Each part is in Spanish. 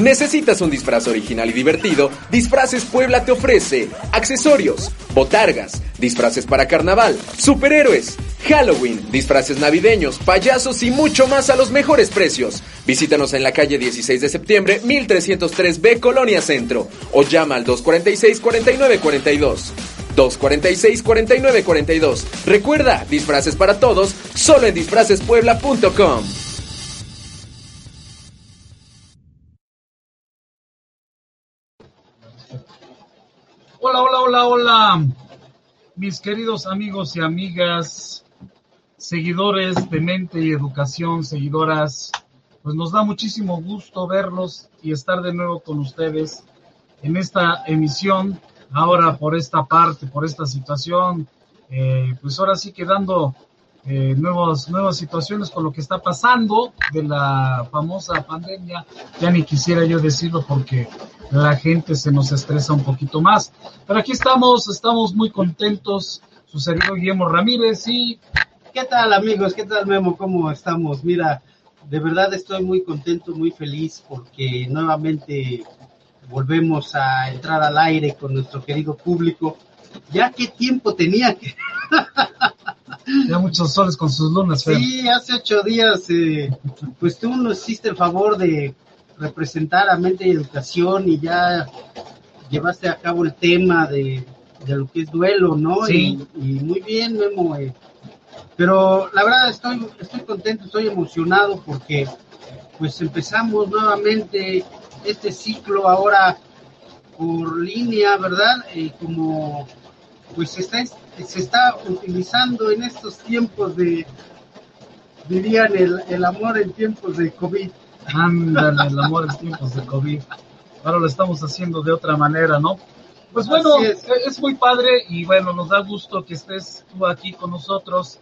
¿Necesitas un disfraz original y divertido? Disfraces Puebla te ofrece accesorios, botargas, disfraces para carnaval, superhéroes, Halloween, disfraces navideños, payasos y mucho más a los mejores precios. Visítanos en la calle 16 de septiembre, 1303B, Colonia Centro, o llama al 246-4942. 246-4942. Recuerda, disfraces para todos, solo en disfracespuebla.com. Hola, hola, mis queridos amigos y amigas, seguidores de Mente y Educación, seguidoras, pues nos da muchísimo gusto verlos y estar de nuevo con ustedes en esta emisión, ahora por esta parte, por esta situación, eh, pues ahora sí quedando eh, nuevas, nuevas situaciones con lo que está pasando de la famosa pandemia. Ya ni quisiera yo decirlo porque la gente se nos estresa un poquito más. Pero aquí estamos, estamos muy contentos. Su servidor Guillermo Ramírez y... ¿Qué tal amigos? ¿Qué tal Memo? ¿Cómo estamos? Mira, de verdad estoy muy contento, muy feliz porque nuevamente volvemos a entrar al aire con nuestro querido público. Ya qué tiempo tenía que... ya muchos soles con sus lunas. Sí, hace ocho días, eh, pues tú nos hiciste el favor de representar a Mente y Educación y ya llevaste a cabo el tema de, lo que es duelo, ¿no? Sí. Y, muy bien, Memo. Eh. Pero la verdad estoy, estoy contento, estoy emocionado porque pues empezamos nuevamente este ciclo ahora por línea, ¿verdad? Eh, como pues está, se está utilizando en estos tiempos de, dirían, el, el amor en tiempos de COVID. Ándale, el amor en tiempos de COVID. Ahora lo estamos haciendo de otra manera, ¿no? Pues bueno, es. muy padre y bueno, nos da gusto que estés tú aquí con nosotros.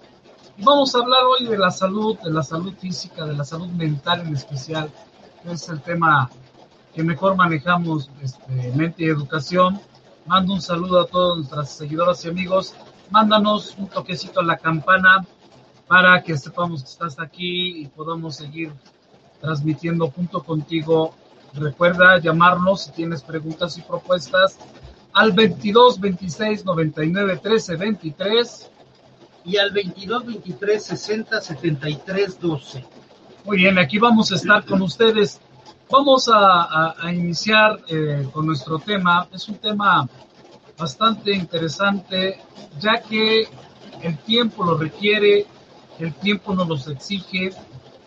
Y vamos a hablar hoy de la salud, de la salud física, de la salud mental en especial, es el tema que mejor manejamos, este, mente y educación. Mando un saludo a todos nuestras seguidoras y amigos. Mándanos un toquecito a la campana para que sepamos que estás aquí y podamos seguir transmitiendo junto contigo. Recuerda llamarnos si tienes preguntas y propuestas al 22 26 99 13 23 y al 22 23 60 73 12. Muy bien, aquí vamos a estar con ustedes. Vamos a, iniciar eh, con nuestro tema. Es un tema bastante interesante, ya que el tiempo lo requiere, el tiempo nos los exige.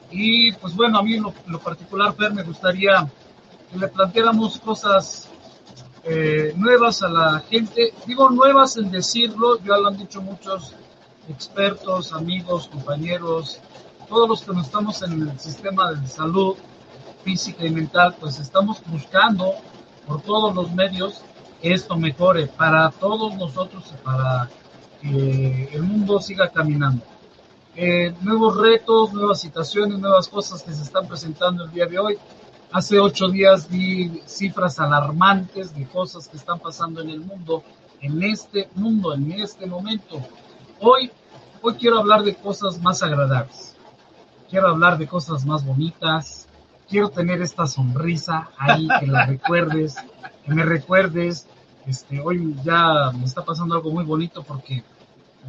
Y pues bueno, a mí en lo, particular, Fer, me gustaría que le planteáramos cosas eh, nuevas a la gente. Digo nuevas en decirlo, ya lo han dicho muchos expertos, amigos, compañeros, todos los que no estamos en el sistema de salud física y mental, pues estamos buscando por todos los medios esto mejore para todos nosotros y para que el mundo siga caminando. Eh, nuevos retos, nuevas situaciones, nuevas cosas que se están presentando el día de hoy. Hace ocho días di cifras alarmantes de cosas que están pasando en el mundo, en este mundo, en este momento. Hoy, hoy quiero hablar de cosas más agradables. Quiero hablar de cosas más bonitas. Quiero tener esta sonrisa ahí, que la recuerdes, que me recuerdes. Este, hoy ya me está pasando algo muy bonito porque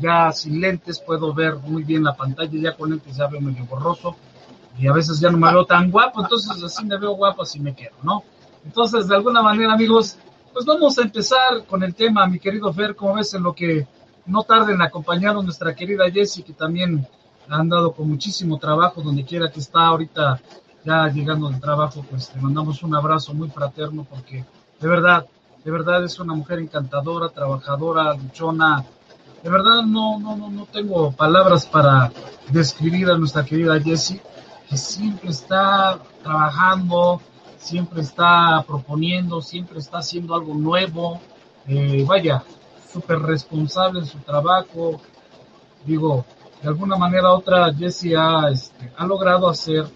ya sin lentes puedo ver muy bien la pantalla, ya con lentes ya veo medio borroso y a veces ya no me veo tan guapo, entonces así me veo guapo, así me quedo, ¿no? Entonces, de alguna manera, amigos, pues vamos a empezar con el tema, mi querido Fer, como ves, en lo que no tarden en acompañarnos nuestra querida Jessie, que también ha andado con muchísimo trabajo, donde quiera que está ahorita ya llegando del trabajo, pues le mandamos un abrazo muy fraterno, porque de verdad, de verdad es una mujer encantadora, trabajadora, luchona, de verdad no, no, no, no tengo palabras para describir a nuestra querida Jessie, que siempre está trabajando, siempre está proponiendo, siempre está haciendo algo nuevo. Eh, vaya, súper responsable en su trabajo. Digo, de alguna manera u otra, Jessie ha, este, ha logrado hacer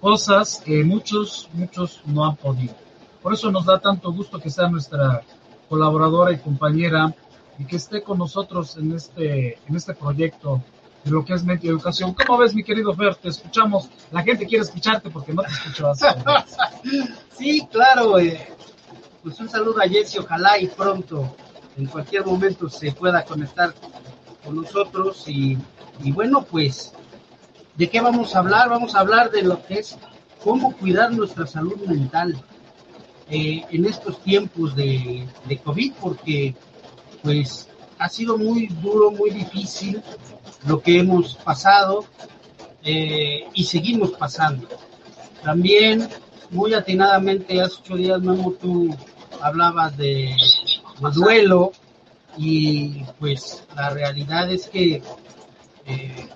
cosas que muchos, muchos no han podido. Por eso nos da tanto gusto que sea nuestra colaboradora y compañera y que esté con nosotros en este, en este proyecto de lo que es Mente Educación. ¿Cómo ves, mi querido Fer? Te escuchamos. La gente quiere escucharte porque no te escuchabas. sí, claro. Eh, pues un saludo a Jesse. Ojalá y pronto, en cualquier momento, se pueda conectar con nosotros. Y bueno, pues, ¿de qué vamos a hablar? Vamos a hablar de lo que es cómo cuidar nuestra salud mental eh, en estos tiempos de, COVID, porque pues ha sido muy duro, muy difícil lo que hemos pasado eh, y seguimos pasando. También, muy atinadamente, hace ocho días, Memo, tú hablabas de, duelo y pues la realidad es que eh,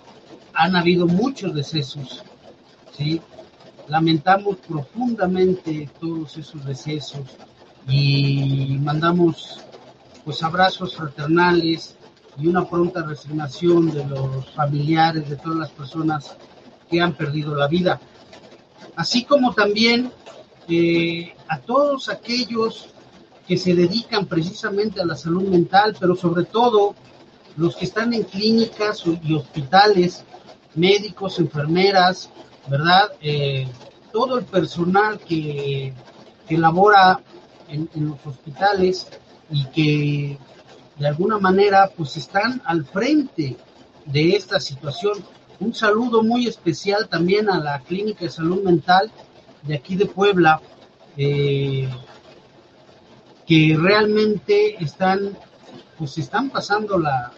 han habido muchos decesos, ¿sí? Lamentamos profundamente todos esos decesos y mandamos pues abrazos fraternales y una pronta resignación de los familiares de todas las personas que han perdido la vida. Así como también eh, a todos aquellos que se dedican precisamente a la salud mental, pero sobre todo los que están en clínicas y hospitales, médicos, enfermeras, ¿verdad? Eh, todo el personal que, que labora en, los hospitales y que de alguna manera pues están al frente de esta situación. Un saludo muy especial también a la Clínica de Salud Mental de aquí de Puebla, eh, que realmente están, pues están pasando la,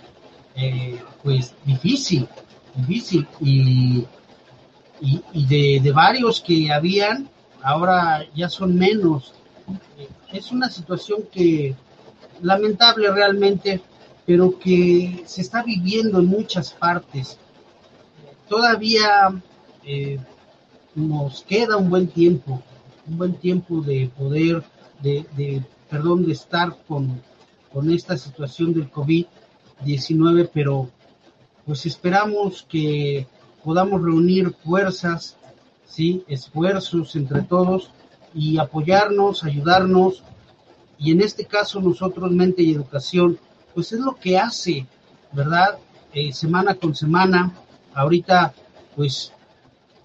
eh, pues difícil, difícil y, y, de, de, varios que habían, ahora ya son menos. Es una situación que lamentable realmente, pero que se está viviendo en muchas partes. Todavía eh, nos queda un buen tiempo, un buen tiempo de poder, de, de perdón, de estar con, con esta situación del COVID-19, pero pues esperamos que podamos reunir fuerzas, ¿sí? esfuerzos entre todos y apoyarnos, ayudarnos y en este caso nosotros, Mente y Educación, pues es lo que hace, ¿verdad? Eh, semana con semana, ahorita pues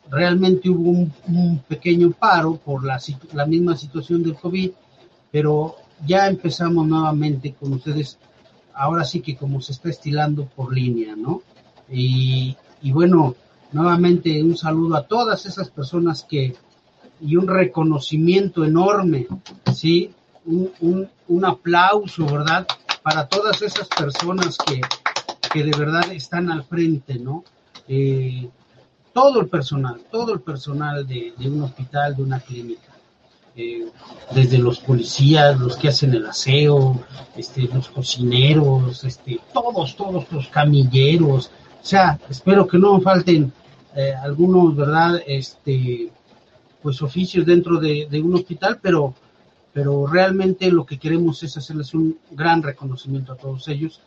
realmente hubo un, pequeño paro por la, misma situación del COVID, pero ya empezamos nuevamente con ustedes, ahora sí que como se está estilando por línea, ¿no? Y bueno, nuevamente un saludo a todas esas personas que, y un reconocimiento enorme, ¿sí? un, un, aplauso, ¿verdad? Para todas esas personas que, que de verdad están al frente, ¿no? Eh, todo el personal, todo el personal de, de un hospital, de una clínica. Eh, desde los policías, los que hacen el aseo, este, los cocineros, este, todos, todos los camilleros, o sea, espero que no falten eh, algunos, ¿verdad? Este, pues oficios dentro de, de un hospital, pero pero realmente lo que queremos es hacerles un gran reconocimiento a todos ellos.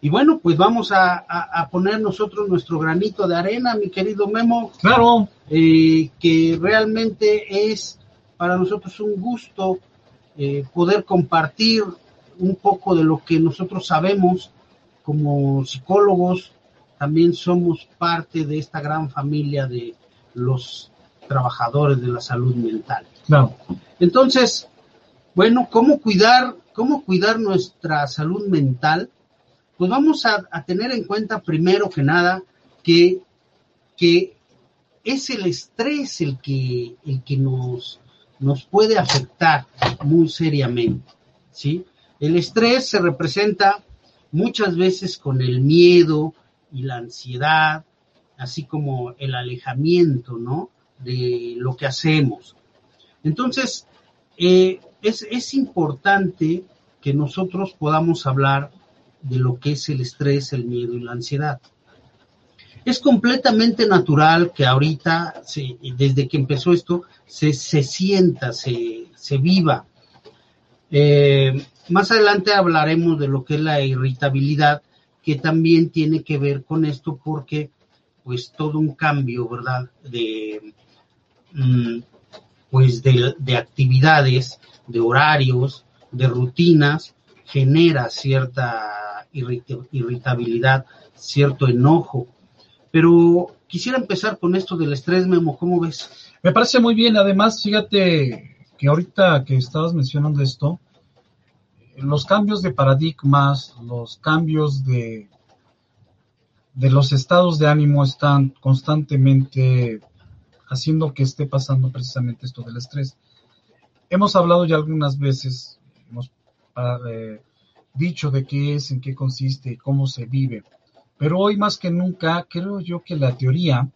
Y bueno, pues vamos a, poner nosotros nuestro granito de arena, mi querido Memo. Claro. Eh, que realmente es para nosotros un gusto eh, poder compartir un poco de lo que nosotros sabemos como psicólogos. También somos parte de esta gran familia de los trabajadores de la salud mental. Claro. Entonces, bueno, ¿cómo cuidar, cómo cuidar nuestra salud mental? Pues vamos a, tener en cuenta primero que nada que, que es el estrés el que, el que nos, nos puede afectar muy seriamente, ¿sí? El estrés se representa muchas veces con el miedo y la ansiedad, así como el alejamiento, ¿no? De lo que hacemos. Entonces, eh, es, es importante que nosotros podamos hablar de lo que es el estrés, el miedo y la ansiedad. Es completamente natural que ahorita, desde que empezó esto, se, se sienta, se, se viva. Eh, más adelante hablaremos de lo que es la irritabilidad, que también tiene que ver con esto porque pues todo un cambio, ¿verdad? De, mm, pues de, de actividades, de horarios, de rutinas, genera cierta irritabilidad, cierto enojo. Pero quisiera empezar con esto del estrés, Memo, ¿cómo ves? Me parece muy bien, además, fíjate que ahorita que estabas mencionando esto, los cambios de paradigmas, los cambios de, los estados de ánimo están constantemente haciendo que esté pasando precisamente esto del estrés. Hemos hablado ya algunas veces, hemos eh, dicho de qué es, en qué consiste, cómo se vive, pero hoy más que nunca creo yo que la teoría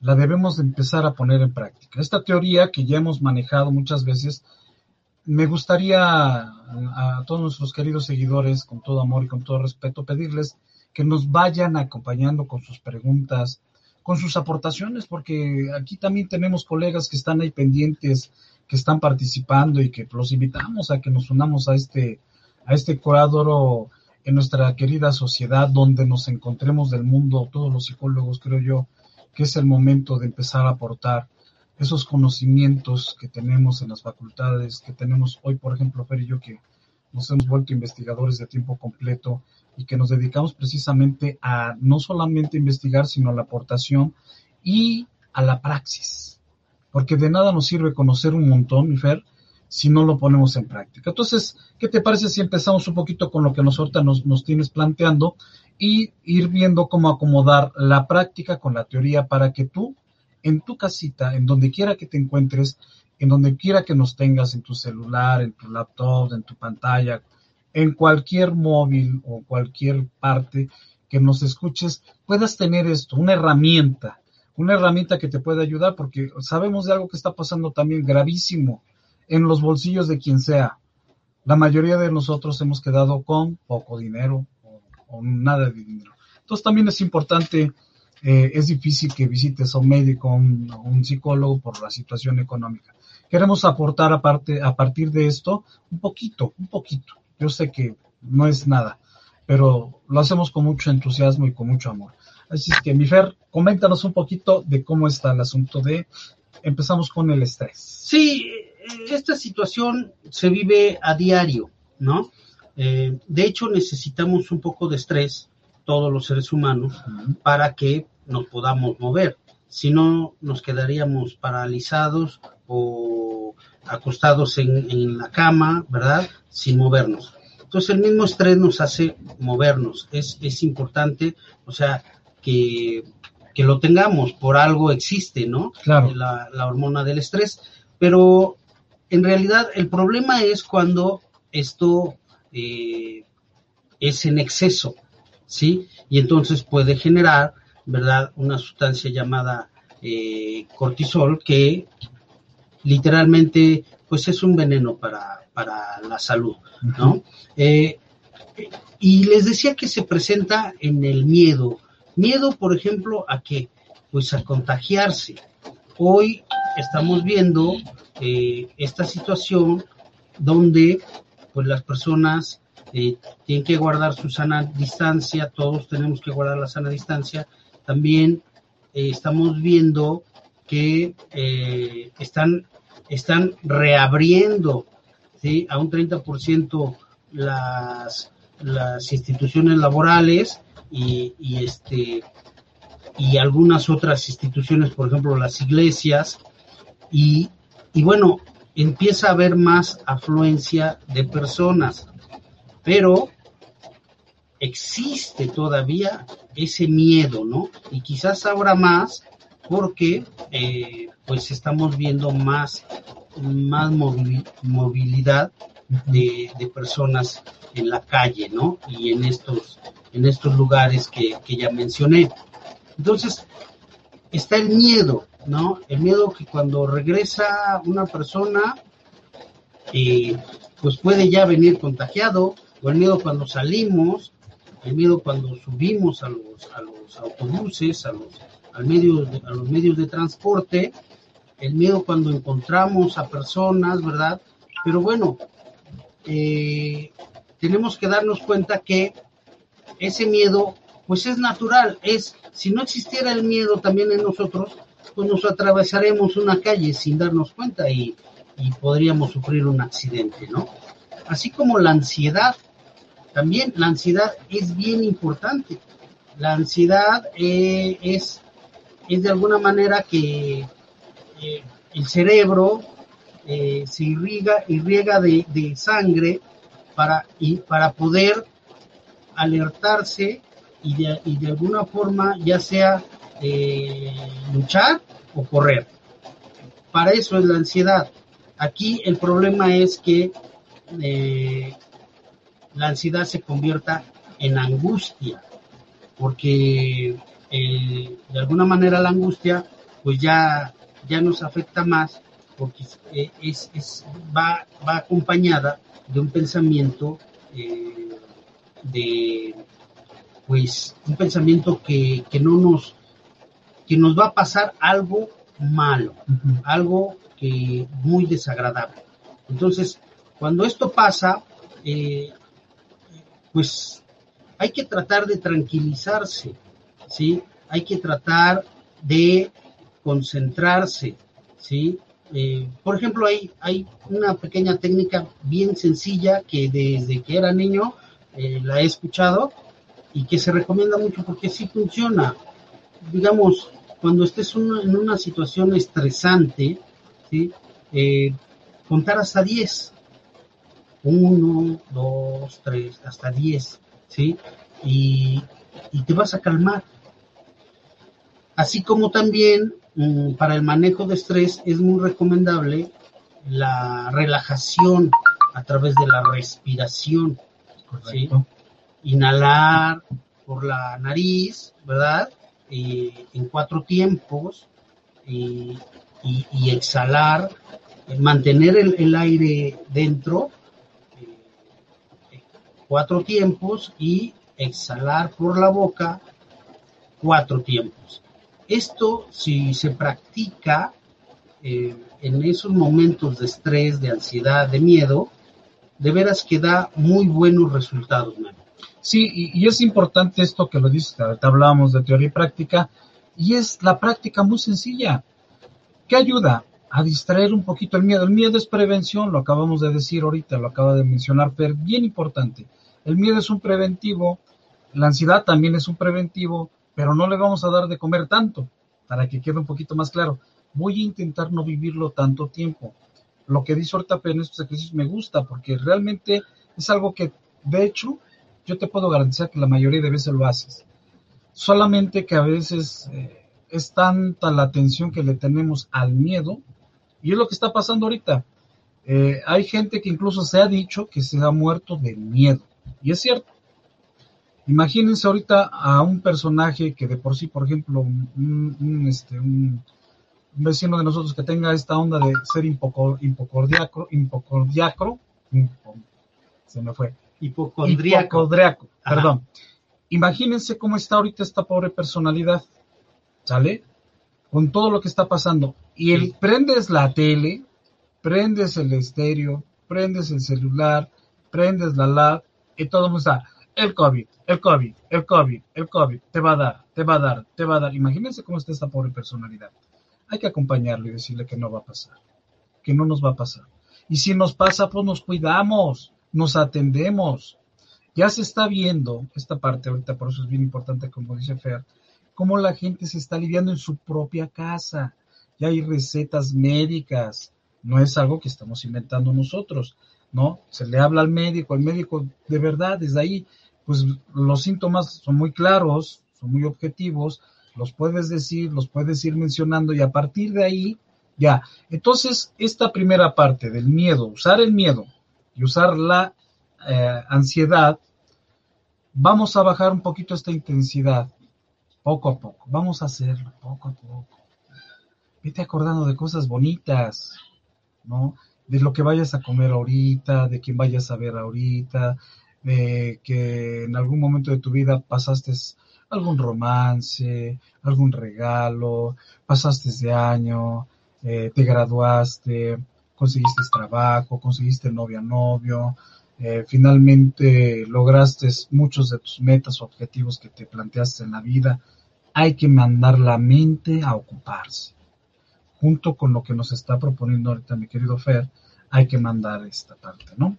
la debemos de empezar a poner en práctica. Esta teoría que ya hemos manejado muchas veces, me gustaría a, todos nuestros queridos seguidores, con todo amor y con todo respeto, pedirles que nos vayan acompañando con sus preguntas, con sus aportaciones, porque aquí también tenemos colegas que están ahí pendientes, que están participando y que los invitamos a que nos unamos a este, a este cuadro en nuestra querida sociedad donde nos encontremos del mundo, todos los psicólogos, creo yo, que es el momento de empezar a aportar esos conocimientos que tenemos en las facultades, que tenemos hoy, por ejemplo, Fer y yo, que nos hemos vuelto investigadores de tiempo completo y que nos dedicamos precisamente a no solamente investigar, sino a la aportación y a la praxis. Porque de nada nos sirve conocer un montón, mi Fer, si no lo ponemos en práctica. Entonces, ¿qué te parece si empezamos un poquito con lo que nos ahorita nos, nos tienes planteando y ir viendo cómo acomodar la práctica con la teoría para que tú en tu casita, en donde quiera que te encuentres, en donde quiera que nos tengas, en tu celular, en tu laptop, en tu pantalla, en cualquier móvil o cualquier parte que nos escuches, puedas tener esto, una herramienta, una herramienta que te pueda ayudar, porque sabemos de algo que está pasando también gravísimo en los bolsillos de quien sea. La mayoría de nosotros hemos quedado con poco dinero o, nada de dinero. Entonces también es importante eh, es difícil que visites a un médico o un, un, psicólogo por la situación económica. Queremos aportar aparte, a partir de esto un poquito, un poquito. Yo sé que no es nada, pero lo hacemos con mucho entusiasmo y con mucho amor. Así es que, mi Fer, coméntanos un poquito de cómo está el asunto de, empezamos con el estrés. Sí, esta situación se vive a diario, ¿no? Eh, de hecho, necesitamos un poco de estrés, todos los seres humanos, para que nos podamos mover. Si no, nos quedaríamos paralizados o acostados en, la cama, ¿verdad? Sin movernos. Entonces el mismo estrés nos hace movernos. Es, es importante, o sea, que, que, lo tengamos, por algo existe, ¿no? Claro. La, la, hormona del estrés. Pero en realidad el problema es cuando esto eh, es en exceso, ¿sí? Y entonces puede generar ¿verdad? Una sustancia llamada eh, cortisol que literalmente pues es un veneno para, para la salud, ¿no? eh, y les decía que se presenta en el miedo. Miedo, por ejemplo, a que, pues a contagiarse. Hoy estamos viendo eh, esta situación donde pues las personas eh, tienen que guardar su sana distancia, todos tenemos que guardar la sana distancia, también eh, estamos viendo que eh, están, están reabriendo ¿sí? a un 30% las, las instituciones laborales y, y, este, y algunas otras instituciones, por ejemplo las iglesias, y, y bueno, empieza a haber más afluencia de personas, pero existe todavía ese miedo, ¿no? Y quizás ahora más porque eh, pues estamos viendo más, más movilidad de, de, personas en la calle, ¿no? Y en estos, en estos lugares que, que ya mencioné. Entonces, está el miedo, ¿no? El miedo que cuando regresa una persona, eh, pues puede ya venir contagiado, o el miedo cuando salimos, miedo cuando subimos a los, a los autobuses, a los, al a los medios de transporte, el miedo cuando encontramos a personas, ¿verdad? Pero bueno, eh, tenemos que darnos cuenta que ese miedo, pues es natural, es, si no existiera el miedo también en nosotros, pues nos atravesaremos una calle sin darnos cuenta y, podríamos sufrir un accidente, ¿no? Así como la ansiedad, también la ansiedad es bien importante. La ansiedad eh, es, es de alguna manera que eh, el cerebro eh, se irriga, irriga de, de, sangre para, y, para poder alertarse y de, y de alguna forma ya sea luchar o correr. Para eso es la ansiedad. Aquí el problema es que la ansiedad se convierta en angustia, porque eh, de alguna manera la angustia pues ya, ya nos afecta más porque es, es, va, va acompañada de un pensamiento de pues un pensamiento que, que no nos que nos va a pasar algo malo, algo que muy desagradable. Entonces, cuando esto pasa, eh, pues hay que tratar de tranquilizarse, ¿sí? Hay que tratar de concentrarse, ¿sí? Eh, por ejemplo, hay, hay una pequeña técnica bien sencilla que desde que era niño eh, la he escuchado y que se recomienda mucho porque sí funciona. Digamos, cuando estés en una situación estresante, ¿sí? Eh, contar hasta 10. 1, 2, 3, hasta 10, ¿sí? Y, y, te vas a calmar. Así como también mm, para el manejo de estrés es muy recomendable la relajación a través de la respiración. ¿sí? inhalar por la nariz, ¿verdad? Eh, en cuatro tiempos y, exhalar, eh, mantener el, aire dentro, cuatro tiempos y exhalar por la boca cuatro tiempos. Esto, si se practica en esos momentos de estrés, de ansiedad, de miedo, de veras que da muy buenos resultados, Sí, y, es importante esto que lo dices, ahorita hablábamos de teoría y práctica, y es la práctica muy sencilla. ¿Qué ayuda? A distraer un poquito el miedo. El miedo es prevención, lo acabamos de decir ahorita, lo acaba de mencionar pero bien importante. El miedo es un preventivo, la ansiedad también es un preventivo, pero no le vamos a dar de comer tanto, para que quede un poquito más claro. Voy a intentar no vivirlo tanto tiempo. Lo que dice ahorita en estos ejercicios me gusta, porque realmente es algo que, de hecho, yo te puedo garantizar que la mayoría de veces lo haces. Solamente que a veces eh, es tanta la atención que le tenemos al miedo, y es lo que está pasando ahorita. Eh, hay gente que incluso se ha dicho que se ha muerto de miedo, y es cierto. Imagínense ahorita a un personaje que de por sí, por ejemplo, un, este, un, vecino de nosotros que tenga esta onda de ser hipocordiacro, hipocordiacro, se me fue, Hipocondriaco. perdón. Imagínense cómo está ahorita esta pobre personalidad, ¿sale? Con todo lo que está pasando. Y el, prendes la tele, prendes el estéreo, prendes el celular, prendes la lab, y todo mundo está, el COVID, el COVID, el COVID, el COVID, te va a dar, te va a dar, te va a dar. Imagínense cómo está esta pobre personalidad. Hay que acompañarlo y decirle que no va a pasar, que no nos va a pasar. Y si nos pasa, pues nos cuidamos nos atendemos. Ya se está viendo esta parte ahorita, por eso es bien importante, como dice Fer, cómo la gente se está aliviando en su propia casa. Ya hay recetas médicas, no es algo que estamos inventando nosotros, ¿no? Se le habla al médico, el médico de verdad, desde ahí, pues los síntomas son muy claros, son muy objetivos, los puedes decir, los puedes ir mencionando y a partir de ahí, ya. Entonces, esta primera parte del miedo, usar el miedo y usar la eh, ansiedad, vamos a bajar un poquito esta intensidad, poco a poco, vamos a hacerlo poco a poco. Vete acordando de cosas bonitas, ¿no? De lo que vayas a comer ahorita, de quién vayas a ver ahorita, de que en algún momento de tu vida pasaste algún romance, algún regalo, pasaste de año, eh, te graduaste, conseguiste trabajo, conseguiste novia, novio, eh, finalmente lograste muchos de tus metas o objetivos que te planteaste en la vida. hay que mandar la mente a ocuparse. Junto con lo que nos está proponiendo ahorita mi querido Fer, hay que mandar esta parte, ¿no?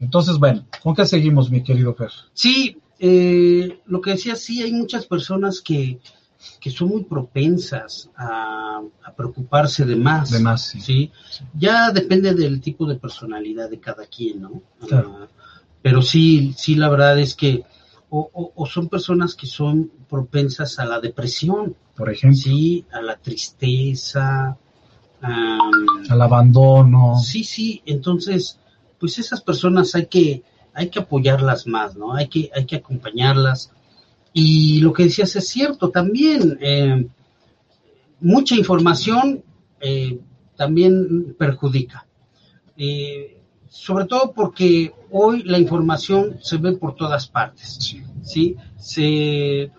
Entonces, bueno, ¿con qué seguimos, mi querido Fer? Sí, eh, lo que decía, sí, hay muchas personas que, que son muy propensas a, a preocuparse de más. De más, sí. ¿sí? Ya depende del tipo de personalidad de cada quien, ¿no? Claro. Ah, pero sí, sí, la verdad es que o, o- o son personas que son propensas a la depresión, Por ejemplo, sí, a la tristeza, al abandono. Sí, sí, entonces, pues esas personas hay que, hay que apoyarlas más, ¿no? Hay que, hay que acompañarlas. Y lo que decías es cierto también, eh, mucha información eh, también perjudica. Eh, sobre todo porque hoy la información se ve por todas partes. Sí. ¿sí? Se, eh,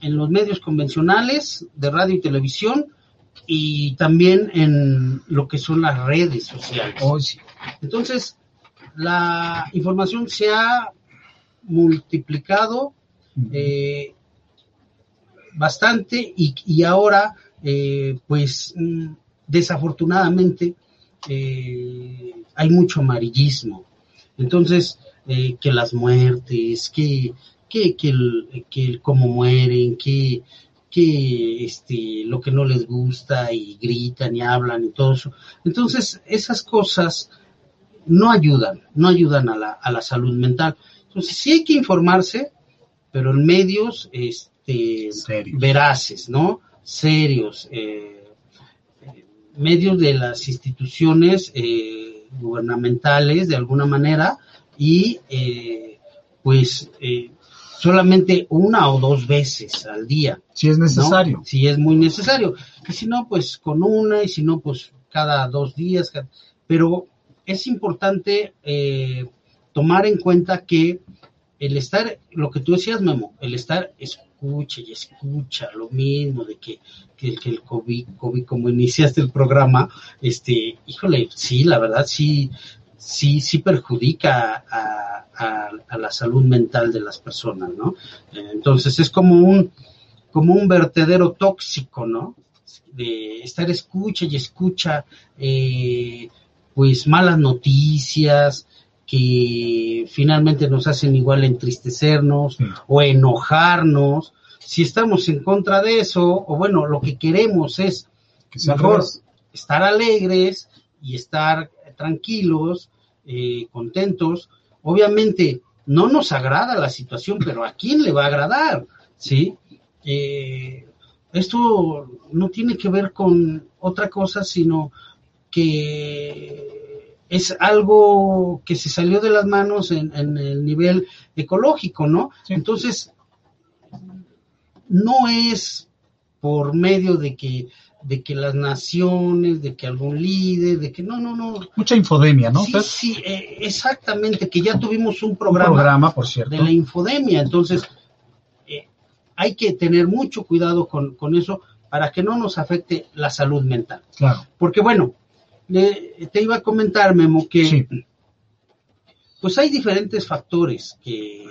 en los medios convencionales de radio y televisión y también en lo que son las redes sociales. Sí. Entonces, la información se ha multiplicado eh, bastante y, y ahora, eh, pues, desafortunadamente, eh, hay mucho amarillismo. Entonces, eh, que las muertes, que, que, que, el, que el cómo mueren, que, que este, lo que no les gusta y gritan y hablan y todo eso. Entonces, esas cosas no ayudan, no ayudan a la, a la salud mental. Entonces, sí hay que informarse, pero en medios este, Serios. veraces, ¿no? Serios. eh, medios de las instituciones eh, gubernamentales, de alguna manera, y eh, pues solamente una o dos veces al día. Si es ¿no? necesario. Si es muy necesario. Y si no, pues con una, y si no, pues cada dos días. Pero es importante eh, tomar en cuenta que el estar, lo que tú decías, Memo, el estar escucha y escucha lo mismo de que, que, que el COVID, COVID, como iniciaste el programa, este, híjole, sí, la verdad, sí, sí, sí perjudica a, a- a la salud mental de las personas, ¿no? Entonces es como un, como un vertedero tóxico, ¿no? De estar escucha y escucha, eh, pues malas noticias que finalmente nos hacen igual entristecernos Sí. o enojarnos. Si estamos en contra de eso, o bueno, lo que queremos es Que mejor estar alegres y estar tranquilos, eh, contentos. Obviamente no nos agrada la situación, pero ¿a quién le va a agradar? ¿Sí? Eh, esto no tiene que ver con otra cosa, sino que es algo que se salió de las manos en, en el nivel ecológico, ¿no? Sí. Entonces, no es por medio de que de que las naciones, de que algún líder, de que no, no, no. Mucha infodemia, ¿no? sí, sí, eh, exactamente, que ya tuvimos un Un programa, programa, por cierto. de la infodemia, entonces eh, hay que tener mucho cuidado con, con eso para que no nos afecte la salud mental. Claro. Porque bueno, le- te iba a comentar, Memo, que Sí. pues hay diferentes factores que,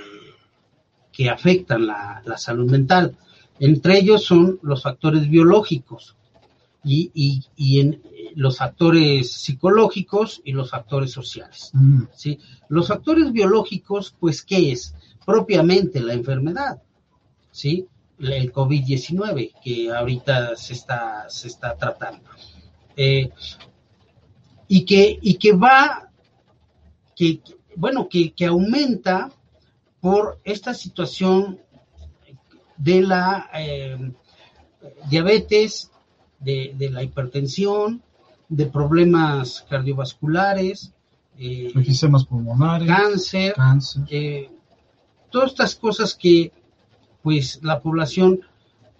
que afectan la, la salud mental. Entre ellos son los factores biológicos y, y- y en, eh, los factores psicológicos y los factores sociales. Mm, ¿sí? Los factores biológicos, pues, ¿qué es? Propiamente la enfermedad, ¿sí? El COVID-19 que ahorita se está, se está tratando. Eh, y, que, y que va, que, que- bueno, que, que aumenta por esta situación de la eh, diabetes, de, de la hipertensión, de problemas cardiovasculares, eh, Enfisemas pulmonares, cáncer, cáncer. eh, todas estas cosas que pues la población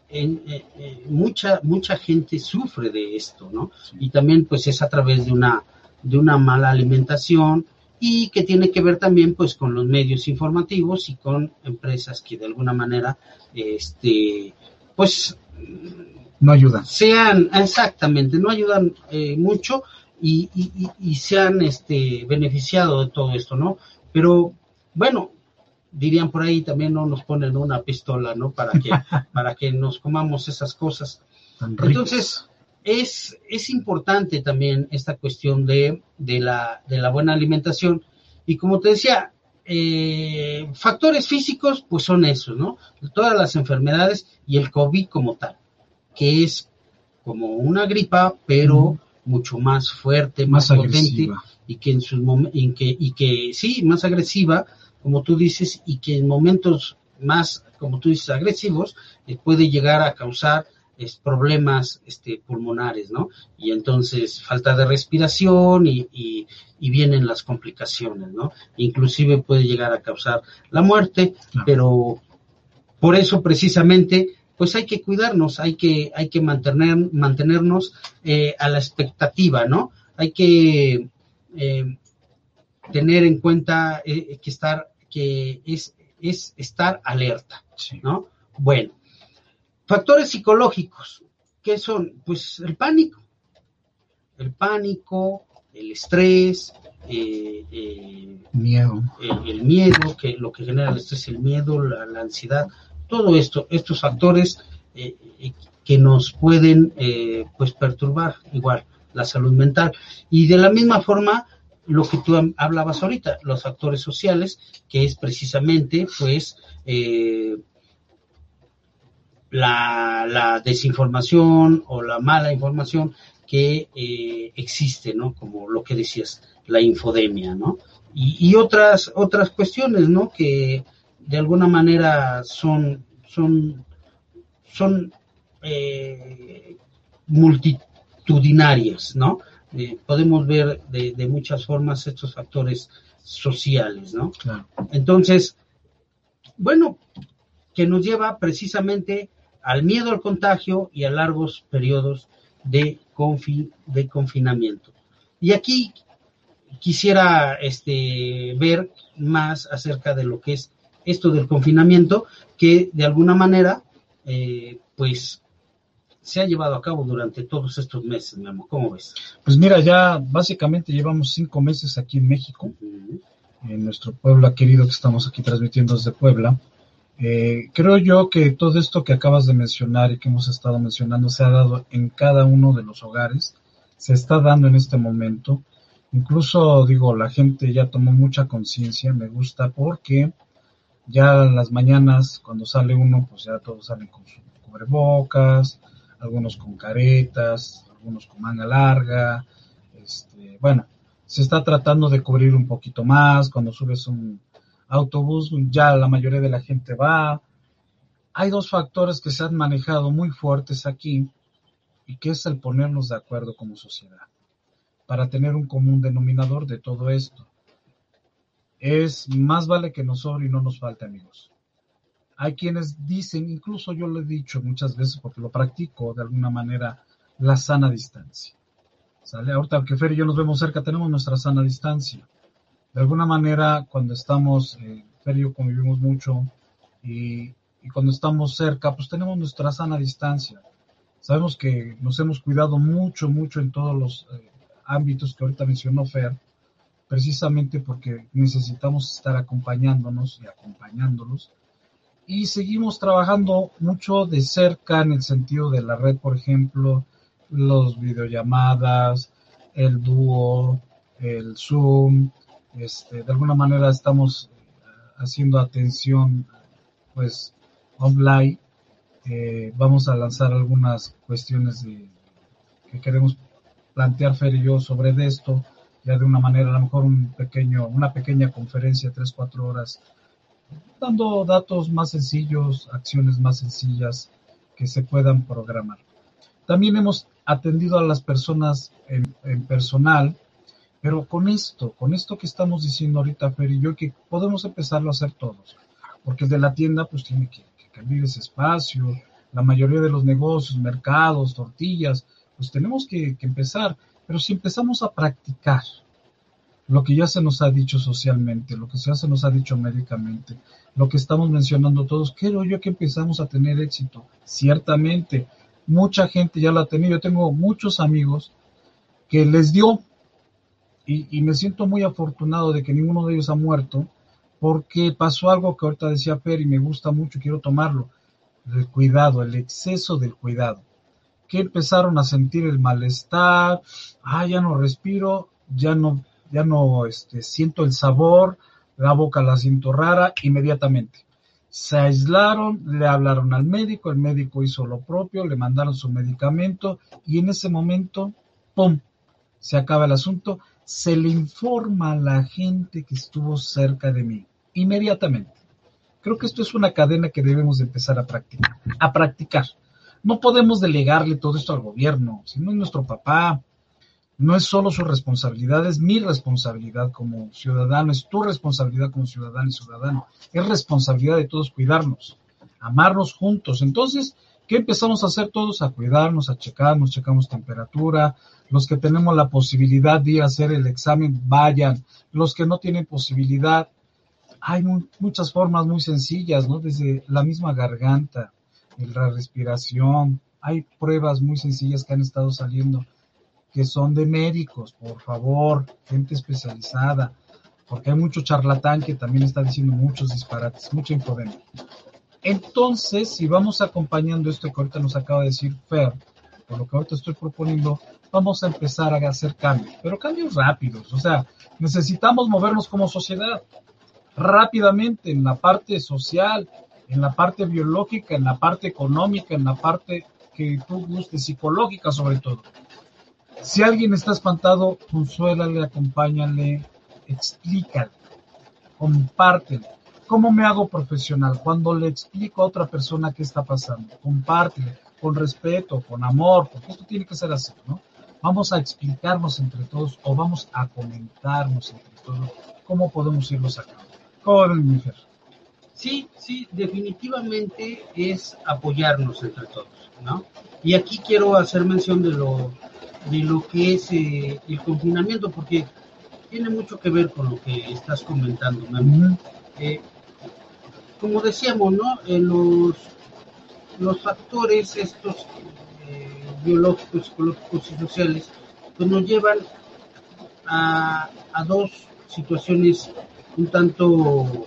en, eh, eh, mucha mucha gente sufre de esto no y también pues es a través de una de una mala alimentación y que tiene que ver también pues con los medios informativos y con empresas que de alguna manera este pues No ayudan. sean exactamente no ayudan eh, mucho y, y, y- se han este beneficiado de todo esto no pero bueno dirían por ahí, también no nos ponen una pistola, ¿no? Para que, para que nos comamos esas cosas. Entonces, es, es importante también esta cuestión de, de, la, de la buena alimentación. Y como te decía, eh, factores físicos, pues son esos, ¿no? Todas las enfermedades y el COVID como tal, que es como una gripa, pero mucho más fuerte, más, potente y que en sus en que, y que sí, más agresiva, como tú dices, y que en momentos más, como tú dices, agresivos, eh, puede llegar a causar problemas este, pulmonares, ¿no? Y entonces falta de respiración y, y, vienen las complicaciones, ¿no? Inclusive puede llegar a causar la muerte, pero por eso precisamente pues hay que cuidarnos, hay que, hay que mantener, mantenernos eh, a la expectativa, ¿no? Hay que eh, tener en cuenta eh, que estar, que es, es estar alerta, ¿no? Bueno, factores psicológicos, ¿qué son? Pues el pánico, el pánico, el estrés, miedo. El, miedo, que lo que genera el estrés, el miedo, la ansiedad, todo esto, estos factores eh, eh, que nos pueden eh, pues perturbar igual la salud mental. Y de la misma forma, lo que tú hablabas ahorita, los factores sociales, que es precisamente pues la, desinformación o la mala información que existe, ¿no? Como lo que decías, la infodemia, ¿no? Y, y otras, otras cuestiones, ¿no? Que de alguna manera son, son, son eh, multitudinarias, ¿no? Eh, podemos ver de, muchas formas estos factores sociales, ¿no? Entonces, bueno, que nos lleva precisamente al miedo al contagio y a largos periodos de, de confinamiento. Y aquí quisiera este, ver más acerca de lo que es esto del confinamiento que de alguna manera, eh, pues, se ha llevado a cabo durante todos estos meses, mi amor. ¿Cómo ves? Pues mira, ya básicamente llevamos cinco meses aquí en México, en nuestro pueblo querido que estamos aquí transmitiendo desde Puebla. Eh, creo yo que todo esto que acabas de mencionar y que hemos estado mencionando se ha dado en cada uno de los hogares, se está dando en este momento. Incluso digo, la gente ya tomó mucha conciencia, me gusta porque ya en las mañanas, cuando sale uno, pues ya todos salen con su cubrebocas, algunos con caretas, algunos con manga larga. Este, bueno, se está tratando de cubrir un poquito más. Cuando subes un autobús, ya la mayoría de la gente va. Hay dos factores que se han manejado muy fuertes aquí y que es el ponernos de acuerdo como sociedad para tener un común denominador de todo esto es más vale que nos sobre y no nos falte, amigos. Hay quienes dicen, incluso yo lo he dicho muchas veces porque lo practico de alguna manera, la sana distancia. ¿Sale? Ahorita que Fer y yo nos vemos cerca, tenemos nuestra sana distancia. De alguna manera, cuando estamos, eh, Fer y yo convivimos mucho y, cuando estamos cerca, pues tenemos nuestra sana distancia. Sabemos que nos hemos cuidado mucho, mucho en todos los eh, ámbitos que ahorita mencionó Fer precisamente porque necesitamos estar acompañándonos y acompañándolos. Y seguimos trabajando mucho de cerca en el sentido de la red, por ejemplo, los videollamadas, el dúo, el Zoom, este, de alguna manera estamos haciendo atención pues online. Eh, vamos a lanzar algunas cuestiones que queremos plantear Fer y yo sobre esto ya de una manera, a lo mejor un pequeño, una pequeña conferencia, tres, cuatro horas, dando datos más sencillos, acciones más sencillas que se puedan programar. También hemos atendido a las personas en, personal, pero con esto, con esto que estamos diciendo ahorita, Fer y yo, que podemos empezarlo a hacer todos, porque el de la tienda pues tiene que, que ese espacio, la mayoría de los negocios, mercados, tortillas, pues tenemos que empezar. Pero si empezamos a practicar lo que ya se nos ha dicho socialmente, lo que ya se nos ha dicho médicamente, lo que estamos mencionando todos, creo yo que empezamos a tener éxito. Ciertamente, mucha gente ya lo ha tenido. Yo tengo muchos amigos que les dio y, me siento muy afortunado de que ninguno de ellos ha muerto, porque pasó algo que ahorita decía Fer y me gusta mucho, quiero tomarlo, el cuidado, el exceso del cuidado, que empezaron a sentir el malestar, ah, ya no respiro, ya no, ya no este, siento el sabor, la boca la siento rara, inmediatamente. Se aislaron, le hablaron al médico, el médico hizo lo propio, le mandaron su medicamento y en ese momento, ¡pum!, se acaba el asunto, se le informa a la gente que estuvo cerca de mí, inmediatamente. Creo que esto es una cadena que debemos empezar a practicar, a practicar. No podemos delegarle todo esto al gobierno, si no es nuestro papá, no es solo su responsabilidad, es mi responsabilidad como ciudadano, es tu responsabilidad como ciudadano y ciudadano, es responsabilidad de todos cuidarnos, amarnos juntos. Entonces, ¿qué empezamos a hacer todos? A cuidarnos, a checarnos, checamos temperatura, los que tenemos la posibilidad de hacer el examen, vayan, los que no tienen posibilidad, hay muchas formas muy sencillas, ¿no? Desde la misma garganta, la respiración, hay pruebas muy sencillas que han estado saliendo que son de médicos, por favor, gente especializada, porque hay mucho charlatán que también está diciendo muchos disparates, mucha infodemia. Entonces, si vamos acompañando esto que ahorita nos acaba de decir Fer, por lo que ahorita estoy proponiendo, vamos a empezar a hacer cambios, pero cambios rápidos, o sea, necesitamos movernos como sociedad rápidamente en la parte social, en la parte biológica, en la parte económica, en la parte que tú gustes, psicológica sobre todo. Si alguien está espantado, consuélale, acompáñale, explícale, compártele. ¿Cómo me hago profesional? Cuando le explico a otra persona qué está pasando, compártele, con respeto, con amor, porque esto tiene que ser así, ¿no? Vamos a explicarnos entre todos o vamos a comentarnos entre todos cómo podemos irlo sacando. Sí, sí, definitivamente es apoyarnos entre todos, ¿no? Y aquí quiero hacer mención de lo, de lo que es eh, el confinamiento, porque tiene mucho que ver con lo que estás comentando, eh, como decíamos, ¿no? Eh, los, los factores estos biológicos, psicológicos y sociales, pues nos llevan a, a dos situaciones un tanto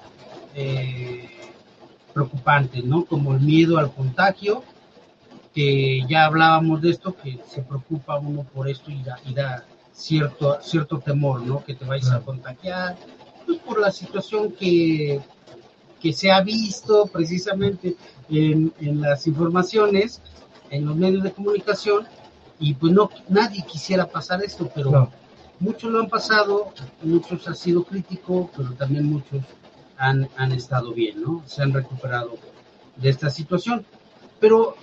eh, preocupantes, ¿no? Como el miedo al contagio, que ya hablábamos de esto, que se preocupa uno por esto y da, cierto, cierto temor, ¿no? Que te vayas a contagiar, pues por la situación que, que se ha visto precisamente en, las informaciones, en los medios de comunicación, y pues no, nadie quisiera pasar esto, pero muchos lo han pasado, muchos han sido críticos, pero también muchos han, han estado bien, ¿no? Se han recuperado de esta situación. Pero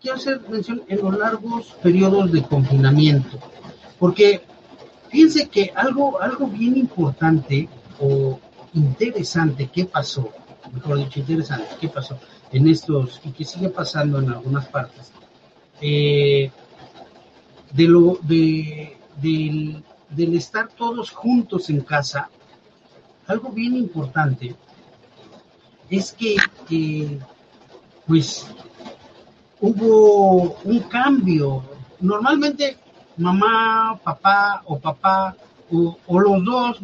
quiero hacer mención en los largos periodos de confinamiento, porque fíjense que algo, algo bien importante o interesante que pasó, mejor dicho, interesante que pasó en estos y que sigue pasando en algunas partes, eh, de lo de, del del estar todos juntos en casa, algo bien importante es que, pues hubo un cambio. Normalmente mamá, papá o papá o, los dos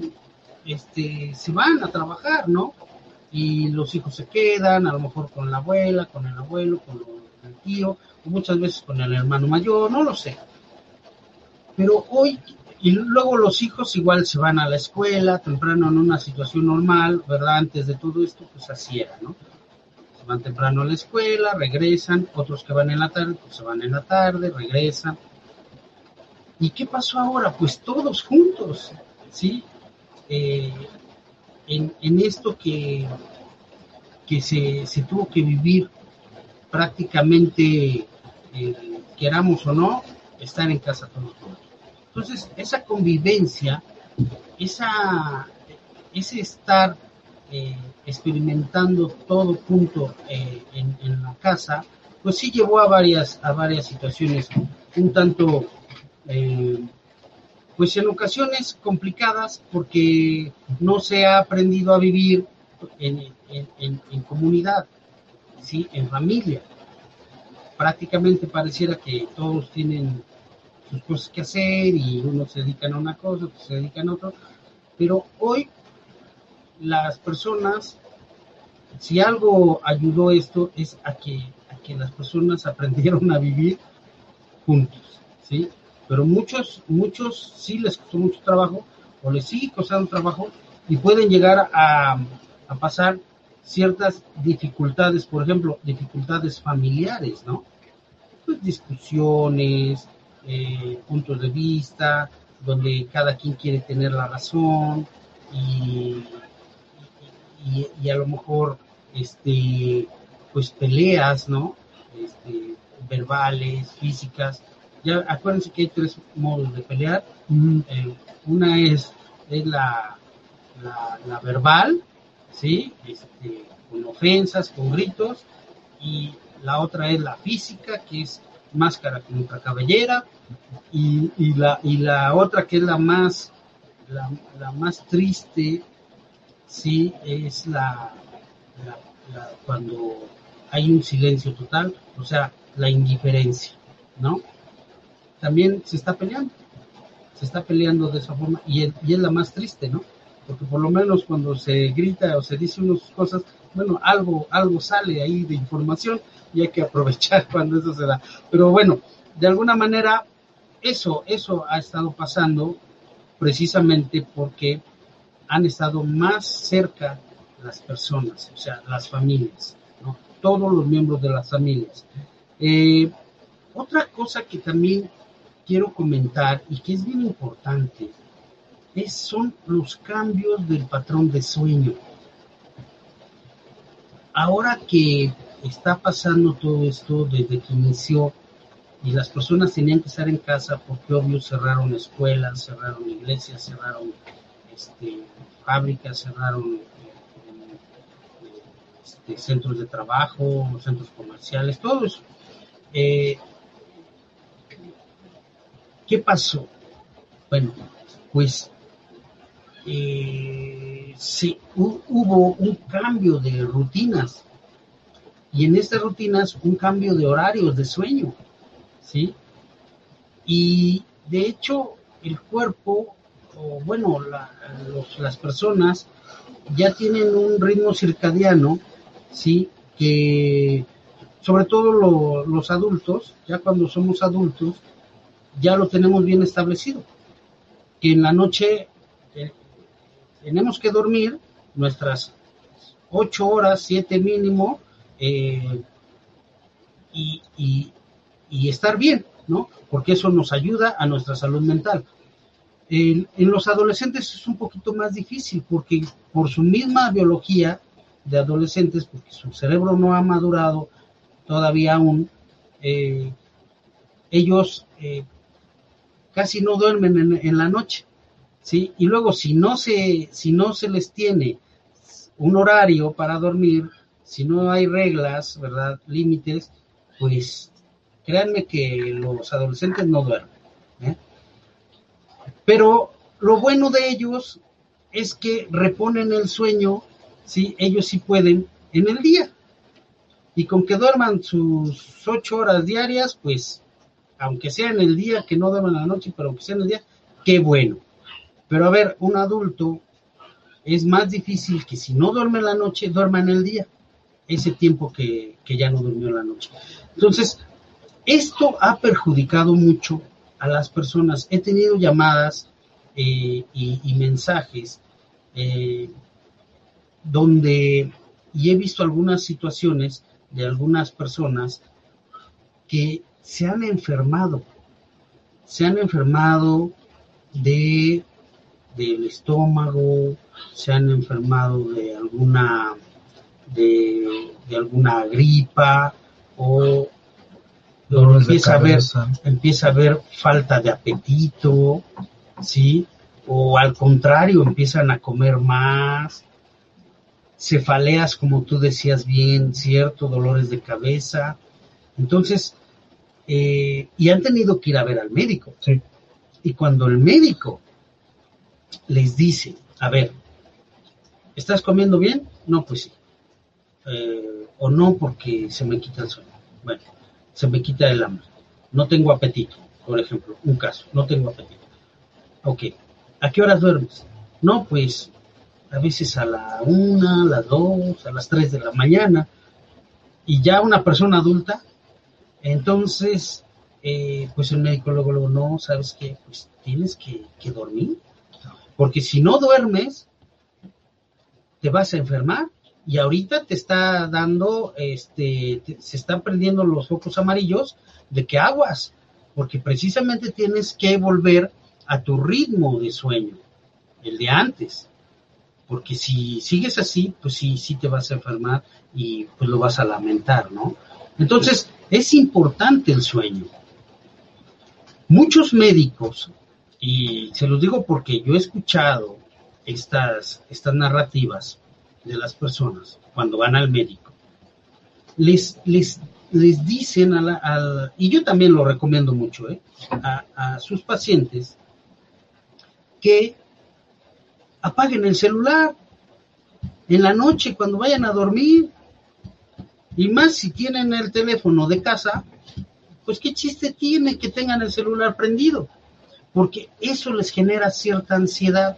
este, se van a trabajar, ¿no? Y los hijos se quedan, a lo mejor con la abuela, con el abuelo, con el tío, o muchas veces con el hermano mayor, no lo sé. Pero hoy y luego los hijos igual se van a la escuela, temprano en una situación normal, ¿verdad? Antes de todo esto, pues así era, ¿no? Se van temprano a la escuela, regresan, otros que van en la tarde, pues se van en la tarde, regresan. ¿Y qué pasó ahora? Pues todos juntos, ¿sí? Eh, en, esto que, que se, se, tuvo que vivir prácticamente, eh, queramos o no, estar en casa todos juntos. Entonces, esa convivencia, esa, ese estar eh, experimentando todo junto eh, en, la casa, pues sí llevó a varias, a varias situaciones un tanto, eh, pues en ocasiones complicadas porque no se ha aprendido a vivir en, en comunidad, ¿sí? en familia. Prácticamente pareciera que todos tienen sus cosas que hacer y unos se dedican a una cosa, otros se dedican a otra. Pero hoy las personas, si algo ayudó esto, es a que, a que las personas aprendieron a vivir juntos, ¿sí? Pero muchos, muchos sí les costó mucho trabajo o les sigue costando trabajo y pueden llegar a, a pasar ciertas dificultades, por ejemplo, dificultades familiares, ¿no? Pues discusiones, eh, puntos de vista, donde cada quien quiere tener la razón y, y, y, a lo mejor, este, pues peleas, ¿no? Este, verbales, físicas. Ya acuérdense que hay tres modos de pelear. Eh, una es, es la, la, la verbal, ¿sí? Este, con ofensas, con gritos, y la otra es la física, que es máscara contra cabellera, y, y, la, y la otra que es la más, la, más triste, sí, es la, la, cuando hay un silencio total, o sea, la indiferencia, ¿no? También se está peleando, se está peleando de esa forma, y y es la más triste, ¿no? porque por lo menos cuando se grita o se dice unas cosas, bueno, algo, algo sale ahí de información y hay que aprovechar cuando eso se da. Pero bueno, de alguna manera, eso, eso ha estado pasando precisamente porque han estado más cerca las personas, o sea, las familias, todos los miembros de las familias. Eh, otra cosa que también quiero comentar y que es bien importante, es, son los cambios del patrón de sueño. Ahora que está pasando todo esto desde que inició y las personas tenían que estar en casa porque obvio cerraron escuelas, cerraron iglesias, cerraron este, fábricas, cerraron este, centros de trabajo, centros comerciales, todo eso. Eh, ¿Qué pasó? Bueno, pues eh, hubo un cambio de rutinas y en estas rutinas un cambio de horarios de sueño, ¿sí? Y de hecho el cuerpo, o bueno, las personas ya tienen un ritmo circadiano, ¿sí? Que sobre todo lo, los adultos, ya cuando somos adultos, ya lo tenemos bien establecido, que en la noche tenemos que dormir nuestras ocho horas, siete mínimo, eh, y, estar bien, ¿no? Porque eso nos ayuda a nuestra salud mental. En, los adolescentes es un poquito más difícil porque por su misma biología de adolescentes, porque su cerebro no ha madurado todavía aún, eh, ellos eh, casi no duermen en, en la noche. ¿Sí? Y luego si no se, si no se les tiene un horario para dormir, si no hay reglas, ¿verdad? Límites, pues créanme que los adolescentes no duermen. ¿eh? Pero lo bueno de ellos es que reponen el sueño, ¿sí? Ellos sí pueden en el día. Y con que duerman sus ocho horas diarias, pues, aunque sea en el día, que no duerman la noche, pero aunque sea en el día, qué bueno. Pero a ver, un adulto es más difícil que si no duerme en la noche, duerma en el día, ese tiempo que, que ya no durmió en la noche. Entonces, esto ha perjudicado mucho a las personas. He tenido llamadas eh, y, mensajes eh, donde, y he visto algunas situaciones de algunas personas que se han enfermado, se han enfermado de del estómago, se han enfermado de alguna de, de alguna gripa o empieza a ver empieza a haber falta de apetito, ¿sí? O al contrario, empiezan a comer más, cefaleas, como tú decías bien, cierto, dolores de cabeza. Entonces, eh, y han tenido que ir a ver al médico. Sí. Y cuando el médico les dice, a ver, ¿estás comiendo bien? No, pues sí. Eh, o no porque se me quita el sueño. Bueno, se me quita el hambre. No tengo apetito, por ejemplo, un caso, no tengo apetito. Ok, ¿a qué horas duermes? No, pues a veces a la una, a las dos, a las tres de la mañana, y ya una persona adulta, entonces, eh, pues el médico luego, no, ¿sabes qué? Pues tienes que dormir, porque si no duermes, te vas a enfermar y ahorita te está dando, este, se están prendiendo los focos amarillos de que aguas, porque precisamente tienes que volver a tu ritmo de sueño, el de antes, porque si sigues así, pues sí, sí te vas a enfermar y pues lo vas a lamentar, ¿no? Entonces, es importante el sueño. Muchos médicos, y se los digo porque yo he escuchado estas, estas narrativas, de las personas cuando van al médico. Les, les, les dicen a la, y yo también lo recomiendo mucho, ¿eh? a, a sus pacientes que apaguen el celular en la noche cuando vayan a dormir. Y más si tienen el teléfono de casa, pues qué chiste tiene que tengan el celular prendido, porque eso les genera cierta ansiedad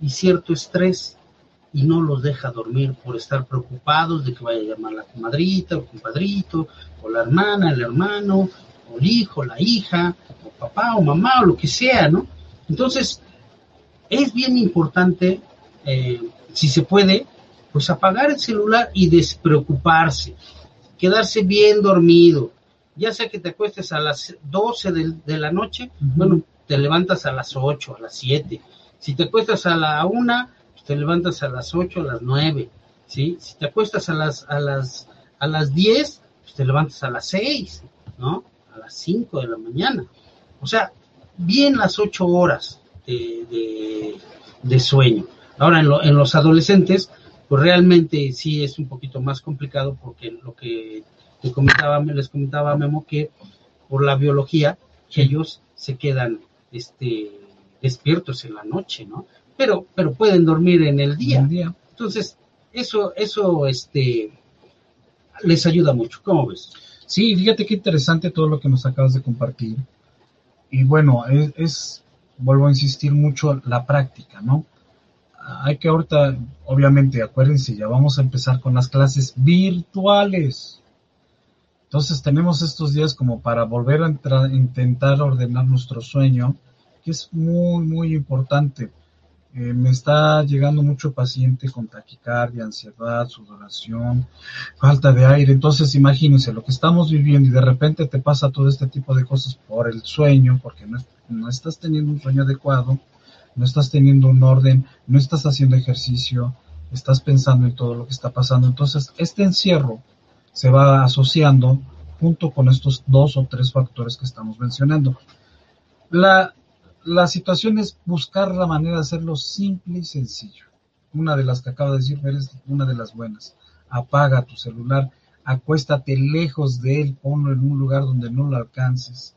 y cierto estrés y no los deja dormir por estar preocupados de que vaya a llamar la comadrita o compadrito, o la hermana, el hermano, o el hijo, la hija, o papá o mamá, o lo que sea, ¿no? Entonces, es bien importante, eh, si se puede, pues apagar el celular y despreocuparse, quedarse bien dormido, ya sea que te acuestes a las 12 de, la noche, bueno, te levantas a las 8, a las 7, si te acuestas a la 1, te levantas a las 8, a las 9, ¿sí? Si te acuestas a las, a las, a las 10, pues te levantas a las 6, ¿no? A las 5 de la mañana. O sea, bien las 8 horas de, de, sueño. Ahora, en, en los adolescentes, pues realmente sí es un poquito más complicado porque lo que te comentaba, les comentaba Memo que por la biología, que ellos se quedan este, despiertos en la noche, ¿no? pero, pero pueden dormir en el día. día. Entonces, eso, eso, este, les ayuda mucho. ¿Cómo ves? Sí, fíjate qué interesante todo lo que nos acabas de compartir. Y bueno, es, vuelvo a insistir mucho, la práctica, ¿no? Hay que ahorita, obviamente, acuérdense, ya vamos a empezar con las clases virtuales. Entonces tenemos estos días como para volver a entrar, intentar ordenar nuestro sueño, que es muy, muy importante eh, me está llegando mucho paciente con taquicardia, ansiedad, sudoración, falta de aire. Entonces, imagínense lo que estamos viviendo y de repente te pasa todo este tipo de cosas por el sueño, porque no, no estás teniendo un sueño adecuado, no estás teniendo un orden, no estás haciendo ejercicio, estás pensando en todo lo que está pasando. Entonces, este encierro se va asociando junto con estos dos o tres factores que estamos mencionando. La, la situación es buscar la manera de hacerlo simple y sencillo. Una de las que acabo de decir es una de las buenas. Apaga tu celular, acuéstate lejos de él, ponlo en un lugar donde no lo alcances.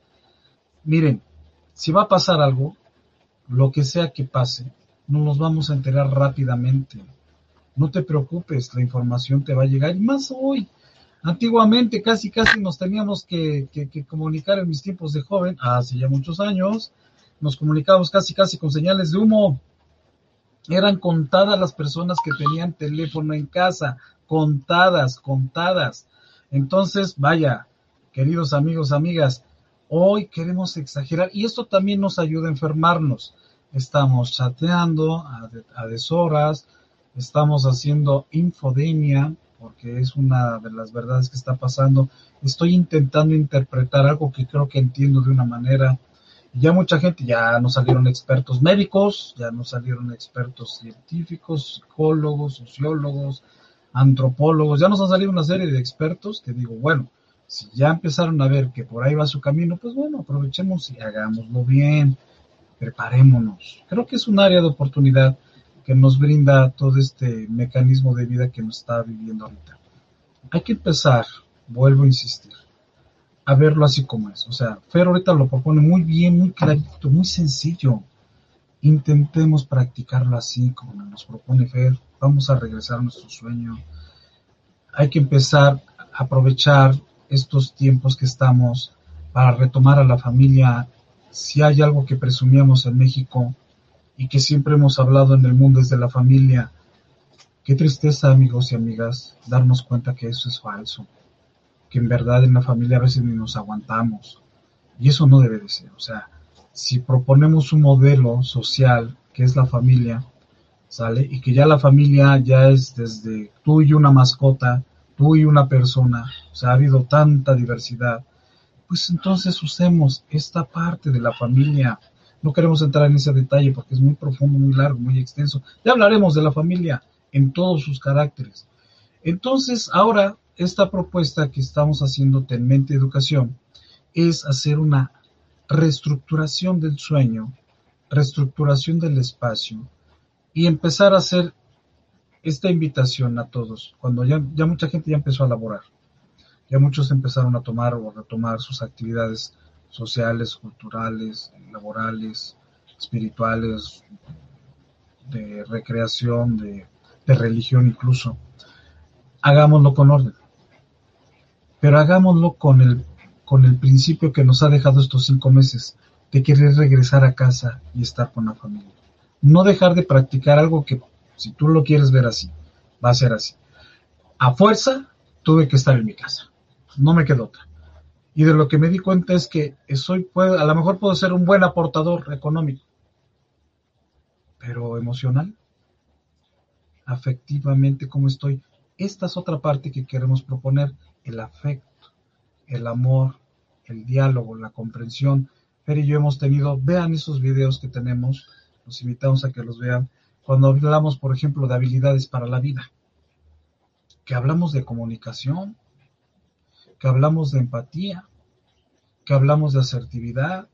Miren, si va a pasar algo, lo que sea que pase, no nos vamos a enterar rápidamente. No te preocupes, la información te va a llegar. Y más hoy. Antiguamente casi casi nos teníamos que, que comunicar en mis tiempos de joven, hace ya muchos años, nos comunicábamos casi casi con señales de humo. Eran contadas las personas que tenían teléfono en casa, contadas, contadas. Entonces, vaya, queridos amigos, amigas, hoy queremos exagerar y esto también nos ayuda a enfermarnos. Estamos chateando a, a deshoras, estamos haciendo infodemia, porque es una de las verdades que está pasando. Estoy intentando interpretar algo que creo que entiendo de una manera ya mucha gente, ya no salieron expertos médicos, ya no salieron expertos científicos, psicólogos, sociólogos, antropólogos, ya nos han salido una serie de expertos que digo, bueno, si ya empezaron a ver que por ahí va su camino, pues bueno, aprovechemos y hagámoslo bien, preparémonos. Creo que es un área de oportunidad que nos brinda todo este mecanismo de vida que nos está viviendo ahorita. Hay que empezar, vuelvo a insistir, a verlo así como es. O sea, Fer ahorita lo propone muy bien, muy clarito, muy sencillo. Intentemos practicarlo así como nos propone Fer. Vamos a regresar a nuestro sueño. Hay que empezar a aprovechar estos tiempos que estamos para retomar a la familia. Si hay algo que presumíamos en México y que siempre hemos hablado en el mundo desde la familia, Qué tristeza, amigos y amigas, darnos cuenta que eso es falso, que en verdad en la familia a veces ni nos aguantamos. Y eso no debe de ser. O sea, si proponemos un modelo social que es la familia, ¿sale? Y que ya la familia ya es desde tú y una mascota, tú y una persona, o sea, ha habido tanta diversidad, pues entonces usemos esta parte de la familia. No queremos entrar en ese detalle porque es muy profundo, muy largo, muy extenso. Ya hablaremos de la familia en todos sus caracteres. Entonces, ahora, esta propuesta que estamos haciendo en Mente Educación es hacer una reestructuración del sueño, reestructuración del espacio y empezar a hacer esta invitación a todos, cuando ya, ya mucha gente ya empezó a laborar, ya muchos empezaron a tomar o a retomar sus actividades sociales, culturales, laborales, espirituales, de recreación, de religión incluso, hagámoslo con orden. Pero hagámoslo con el, con el principio que nos ha dejado estos cinco meses, de querer regresar a casa y estar con la familia. No dejar de practicar algo que, si tú lo quieres ver así, va a ser así. A fuerza, tuve que estar en mi casa. No me quedó otra. Y de lo que me di cuenta es que soy, a lo mejor puedo ser un buen aportador económico, pero emocional, afectivamente cómo estoy. Esta es otra parte que queremos proponer, el afecto, el amor, el diálogo, la comprensión. Fer y yo hemos tenido, vean esos videos que tenemos, los invitamos a que los vean, cuando hablamos, por ejemplo, de habilidades para la vida, que hablamos de comunicación, que hablamos de empatía, que hablamos de asertividad,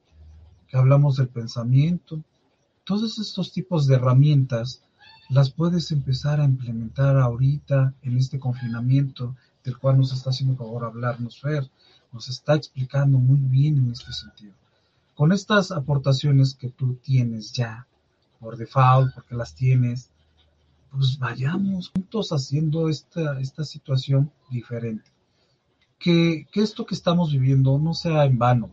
que hablamos del pensamiento, todos estos tipos de herramientas las puedes empezar a implementar ahorita en este confinamiento del cual nos está haciendo favor hablarnos Fer, nos está explicando muy bien en este sentido. Con estas aportaciones que tú tienes ya, por default, porque las tienes, pues vayamos juntos haciendo esta, esta situación diferente. Que, que esto que estamos viviendo no sea en vano,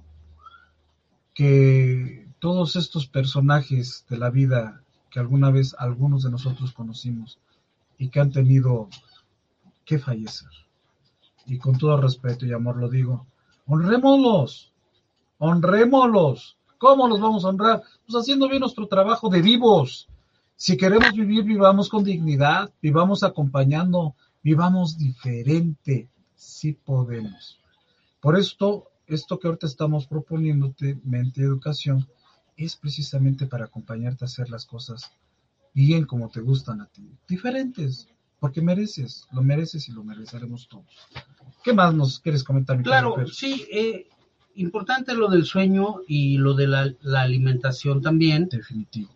que todos estos personajes de la vida que alguna vez algunos de nosotros conocimos y que han tenido que fallecer. Y con todo respeto y amor lo digo, honrémoslos, honrémoslos. ¿Cómo los vamos a honrar? Pues haciendo bien nuestro trabajo de vivos. Si queremos vivir, vivamos con dignidad, vivamos acompañando, vivamos diferente, si podemos. Por esto, esto que ahorita estamos proponiéndote, mente educación, es precisamente para acompañarte a hacer las cosas bien como te gustan a ti, diferentes, porque mereces, lo mereces y lo mereceremos todos. ¿Qué más nos quieres comentar? claro, sí, eh, importante lo del sueño y lo de la, alimentación también. Definitivo.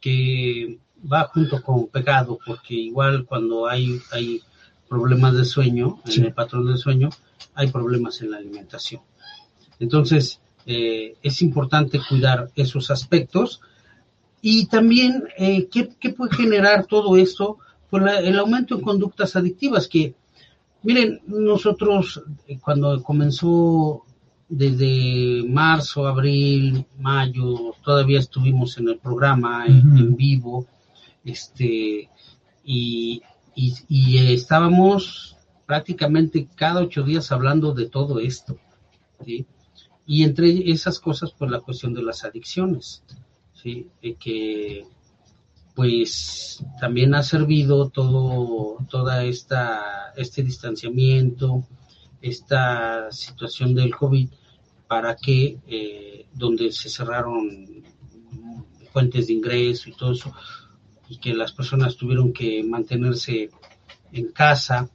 Que va junto con pecado, porque igual cuando hay, hay problemas de sueño, en el patrón del sueño, hay problemas en la alimentación. Entonces, eh, es importante cuidar esos aspectos. Y también, eh, ¿qué, puede generar todo esto? Pues el aumento en conductas adictivas, que, miren, nosotros eh, cuando comenzó desde marzo, abril, mayo, todavía estuvimos en el programa en, vivo, este, y, y, estábamos prácticamente cada ocho días hablando de todo esto. Y entre esas cosas, pues la cuestión de las adicciones, que pues también ha servido todo, toda esta, este distanciamiento, esta situación del COVID, para que eh, donde se cerraron fuentes de ingreso y todo eso, y que las personas tuvieron que mantenerse en casa,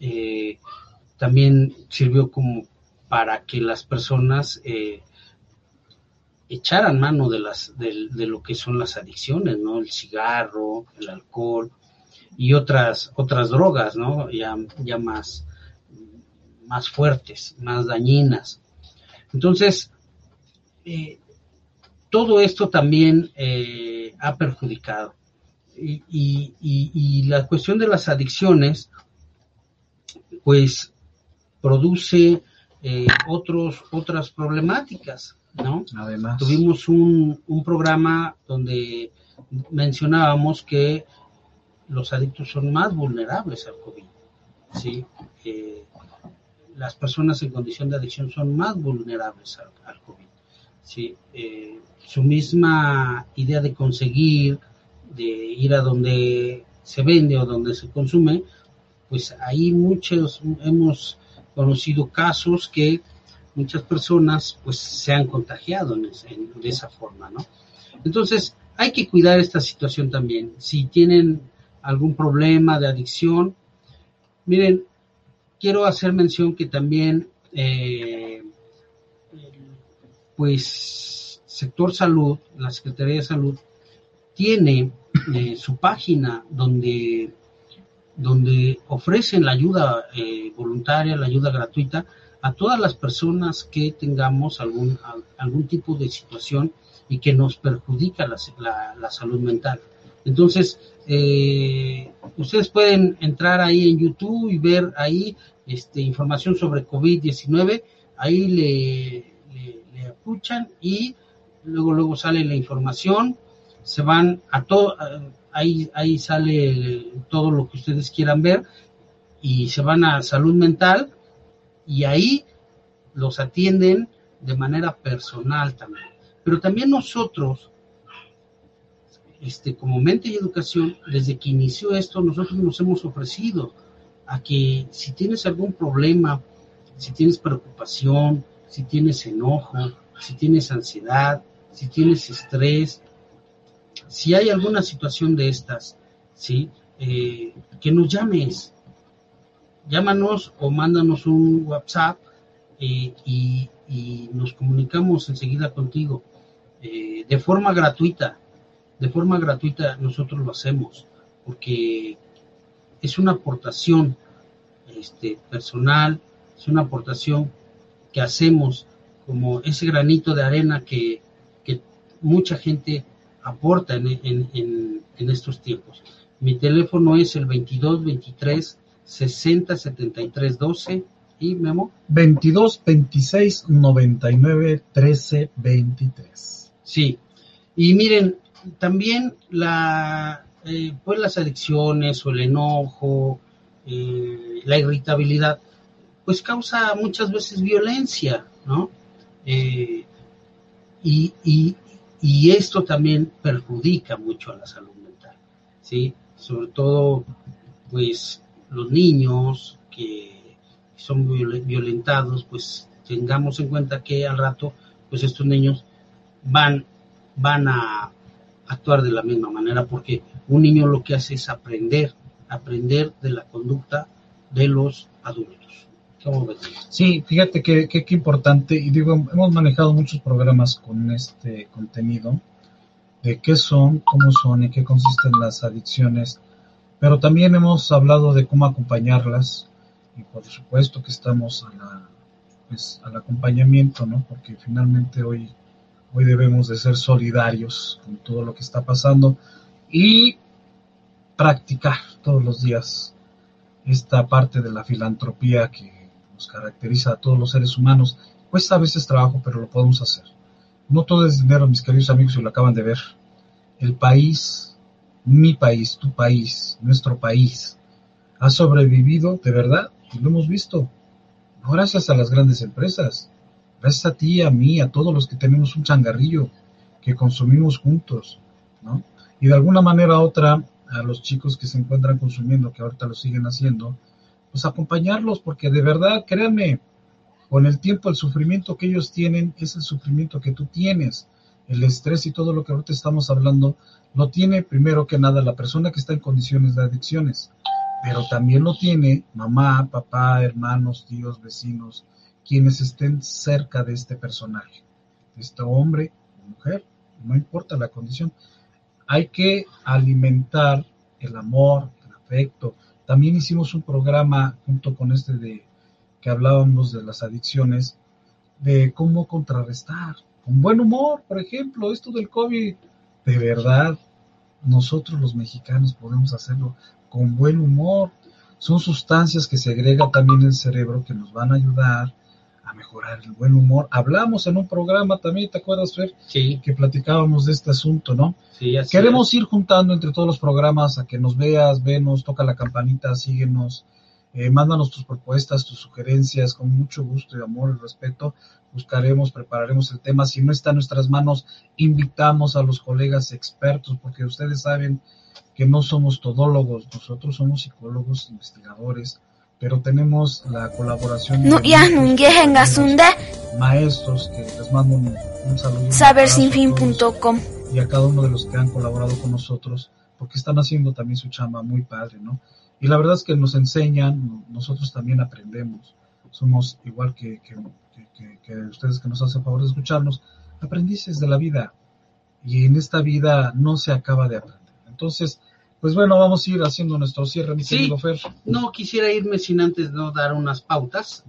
eh, también sirvió como para que las personas eh, echaran mano de, las, de, lo que son las adicciones, ¿no? El cigarro, el alcohol y otras, otras drogas, ¿no? Ya, ya más, más fuertes, más dañinas. Entonces, eh, todo esto también ha perjudicado. Y, y, y, la cuestión de las adicciones, pues produce eh, otros, otras problemáticas, ¿no? Además. Tuvimos un, un programa donde mencionábamos que los adictos son más vulnerables al COVID. ¿sí? las personas en condición de adicción son más vulnerables al, COVID. ¿sí? su misma idea de conseguir, de ir a donde se vende o donde se consume, pues ahí muchos hemos conocido casos que muchas personas pues se han contagiado de esa forma, ¿no? Entonces, hay que cuidar esta situación también. Si tienen algún problema de adicción, miren, quiero hacer mención que también, eh, pues, sector salud, la Secretaría de Salud, tiene eh, su página donde, donde ofrecen la ayuda eh, voluntaria, la ayuda gratuita a todas las personas que tengamos algún, algún tipo de situación y que nos perjudica la, salud mental. Entonces, eh, ustedes pueden entrar ahí en YouTube y ver ahí este, información sobre COVID-19, ahí le, le, escuchan y luego, luego sale la información, se van a todo, ahí, ahí sale todo lo que ustedes quieran ver y se van a salud mental y ahí los atienden de manera personal también. Pero también nosotros, este, como mente y educación, desde que inició esto, nosotros nos hemos ofrecido a que si tienes algún problema, si tienes preocupación, si tienes enojo, si tienes ansiedad, si tienes estrés, si hay alguna situación de estas, ¿sí? Eh, que nos llames, llámanos o mándanos un WhatsApp eh, y, nos comunicamos enseguida contigo eh, de forma gratuita. De forma gratuita nosotros lo hacemos porque es una aportación este, personal, es una aportación que hacemos como ese granito de arena que, que mucha gente aporta en, en, en, estos tiempos. Mi teléfono es el 22 23 60 73 12 y Memo. 22 26 99 13 23. Sí. Y miren, también la eh, pues las adicciones o el enojo, eh, la irritabilidad, pues causa muchas veces violencia, ¿no? Eh, y, y, y esto también perjudica mucho a la salud mental, ¿sí? Sobre todo, pues, los niños que son violentados, pues tengamos en cuenta que al rato, pues estos niños van, van a actuar de la misma manera, porque un niño lo que hace es aprender, aprender de la conducta de los adultos. Sí, fíjate que, que, importante, y digo, hemos manejado muchos programas con este contenido, de qué son, cómo son y qué consisten las adicciones, pero también hemos hablado de cómo acompañarlas, y por supuesto que estamos a la, pues, al acompañamiento, ¿no? Porque finalmente hoy, hoy debemos de ser solidarios con todo lo que está pasando y practicar todos los días esta parte de la filantropía que caracteriza a todos los seres humanos. Cuesta a veces trabajo, pero lo podemos hacer. No todo es dinero, mis queridos amigos, y lo acaban de ver. El país, mi país, tu país, nuestro país, ha sobrevivido de verdad, y lo hemos visto. Gracias a las grandes empresas, gracias a ti, a mí, a todos los que tenemos un changarrillo, que consumimos juntos, ¿no? Y de alguna manera u otra, a los chicos que se encuentran consumiendo, que ahorita lo siguen haciendo, pues acompañarlos, porque de verdad, créanme, con el tiempo el sufrimiento que ellos tienen es el sufrimiento que tú tienes. El estrés y todo lo que ahorita estamos hablando lo tiene primero que nada la persona que está en condiciones de adicciones, pero también lo tiene mamá, papá, hermanos, tíos, vecinos, quienes estén cerca de este personaje, de este hombre o mujer, no importa la condición. Hay que alimentar el amor, el afecto, también hicimos un programa junto con este de que hablábamos de las adicciones, de cómo contrarrestar con buen humor, por ejemplo, esto del COVID. De verdad, nosotros los mexicanos podemos hacerlo con buen humor. Son sustancias que segrega también el cerebro que nos van a ayudar a mejorar el buen humor. Hablamos en un programa también, ¿te acuerdas, Fer? Sí, Que platicábamos de este asunto, ¿no? sí, así Queremos ir juntando entre todos los programas a que nos veas, venos, toca la campanita, síguenos, eh, mándanos tus propuestas, tus sugerencias, con mucho gusto y amor y respeto. Buscaremos, prepararemos el tema. Si no está en nuestras manos, invitamos a los colegas expertos, porque ustedes saben que no somos todólogos, nosotros somos psicólogos, investigadores, pero tenemos la colaboración de Nuyahn Gasunde, maestros que les mando un, un saludo. sabersinfin.com. y a cada uno de los que han colaborado con nosotros, porque están haciendo también su chamba muy padre, ¿no? Y la verdad es que nos enseñan, nosotros también aprendemos, somos igual que, que, que- que- que ustedes que nos hacen favor de escucharnos, aprendices de la vida, y en esta vida no se acaba de aprender. Entonces, pues bueno, vamos a ir haciendo nuestro cierre, mi Sí. querido Fer. No quisiera irme sin antes no dar unas pautas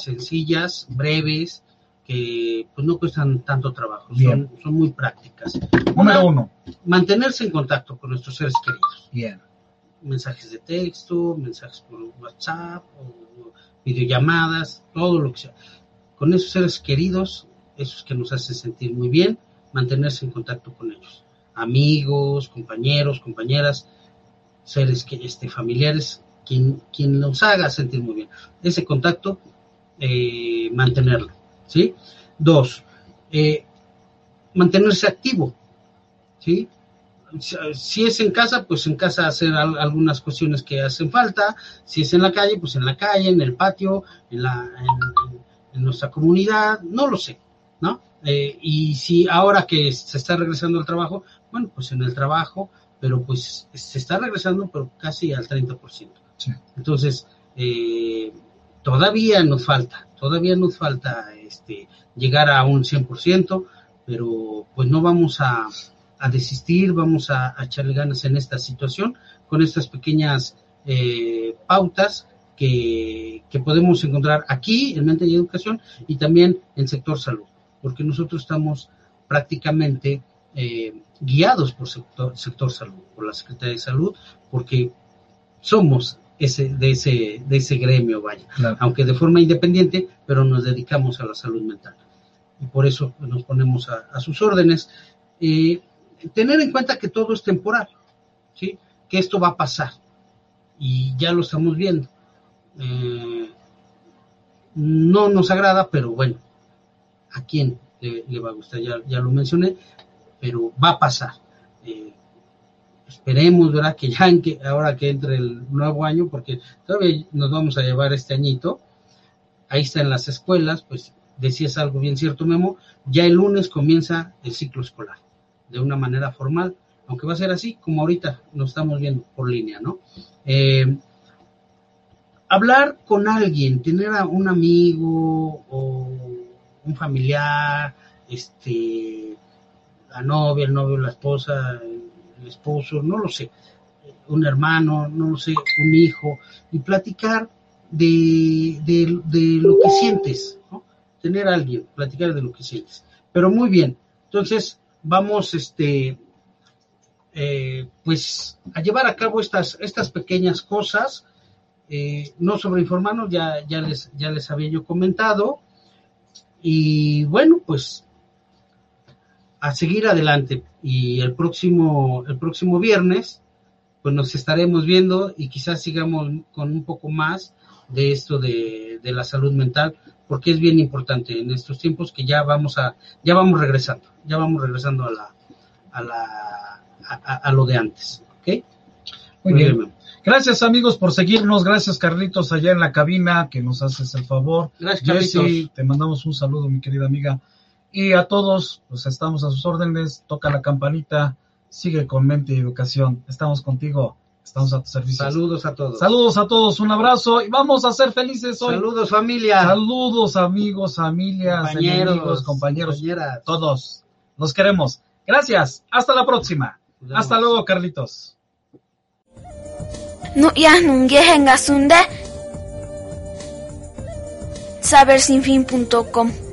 sencillas, breves, que pues no cuestan tanto trabajo, Bien. son, son muy prácticas. Número Una, uno. Mantenerse en contacto con nuestros seres queridos. Bien. Mensajes de texto, mensajes por WhatsApp, o videollamadas, todo lo que sea. Con esos seres queridos, esos que nos hacen sentir muy bien, mantenerse en contacto con ellos. Amigos, compañeros, compañeras, seres este, familiares, quien, quien nos haga sentir muy bien. Ese contacto, eh, mantenerlo, ¿sí? Dos, eh, mantenerse activo, ¿sí? Si- es en casa, pues en casa hacer al- algunas cuestiones que hacen falta. Si es en la calle, pues en la calle, en el patio, en, la, en, en nuestra comunidad, no lo sé, ¿no? Eh, y si ahora que se está regresando al trabajo, bueno, pues en el trabajo, pero pues se está regresando, pero casi al 30%. Sí. Entonces, eh, todavía nos falta, todavía nos falta este, llegar a un 100%, pero pues no vamos a, a desistir, vamos a, a echarle ganas en esta situación con estas pequeñas eh, pautas que, que podemos encontrar aquí en Mente y Educación y también en sector salud, porque nosotros estamos prácticamente eh, guiados por sector, sector salud, por la Secretaría de Salud, porque somos ese, de, ese, de ese gremio, vaya, Claro. aunque de forma independiente, pero nos dedicamos a la salud mental. Y por eso nos ponemos a, a sus órdenes. Eh, tener en cuenta que todo es temporal, ¿sí? que esto va a pasar. Y ya lo estamos viendo. Eh, no nos agrada, pero bueno, ¿a quién le, le va a gustar? Ya, ya lo mencioné, pero va a pasar. Eh, esperemos, ¿verdad? Que ya que, ahora que entre el nuevo año, porque todavía nos vamos a llevar este añito, ahí está en las escuelas, pues decías algo bien cierto, Memo, ya el lunes comienza el ciclo escolar, de una manera formal, aunque va a ser así, como ahorita nos estamos viendo por línea, ¿no? Eh, hablar con alguien, tener a un amigo o un familiar, este, la novia, el novio, la esposa, el esposo, no lo sé, un hermano, no lo sé, un hijo, y platicar de, de, de lo que sientes, ¿no? Tener a alguien, platicar de lo que sientes. Pero muy bien, entonces vamos, este, eh, pues, a llevar a cabo estas, estas pequeñas cosas, eh, no sobreinformarnos, ya, ya, les, ya les había yo comentado, y bueno, pues a seguir adelante. Y el próximo, el próximo viernes, pues nos estaremos viendo y quizás sigamos con un poco más de esto de, de la salud mental, porque es bien importante en estos tiempos que ya vamos a, ya vamos regresando, ya vamos regresando a la, a la, a, a- lo de antes, ¿ok? Muy bien. Memo. Gracias amigos por seguirnos, gracias Carlitos allá en la cabina que nos haces el favor. Gracias, Carlitos. te mandamos un saludo mi querida amiga. Y a todos, pues estamos a sus órdenes, toca la campanita, sigue con mente y educación, estamos contigo, estamos a tu servicio. Saludos a todos. Saludos a todos, un abrazo y vamos a ser felices hoy. Saludos familia. Saludos amigos, familias, compañeros, enemigos, compañeros, compañeras. todos. Los queremos. Gracias. Hasta la próxima. Nos. Hasta luego, Carlitos. Sabersinfin.com.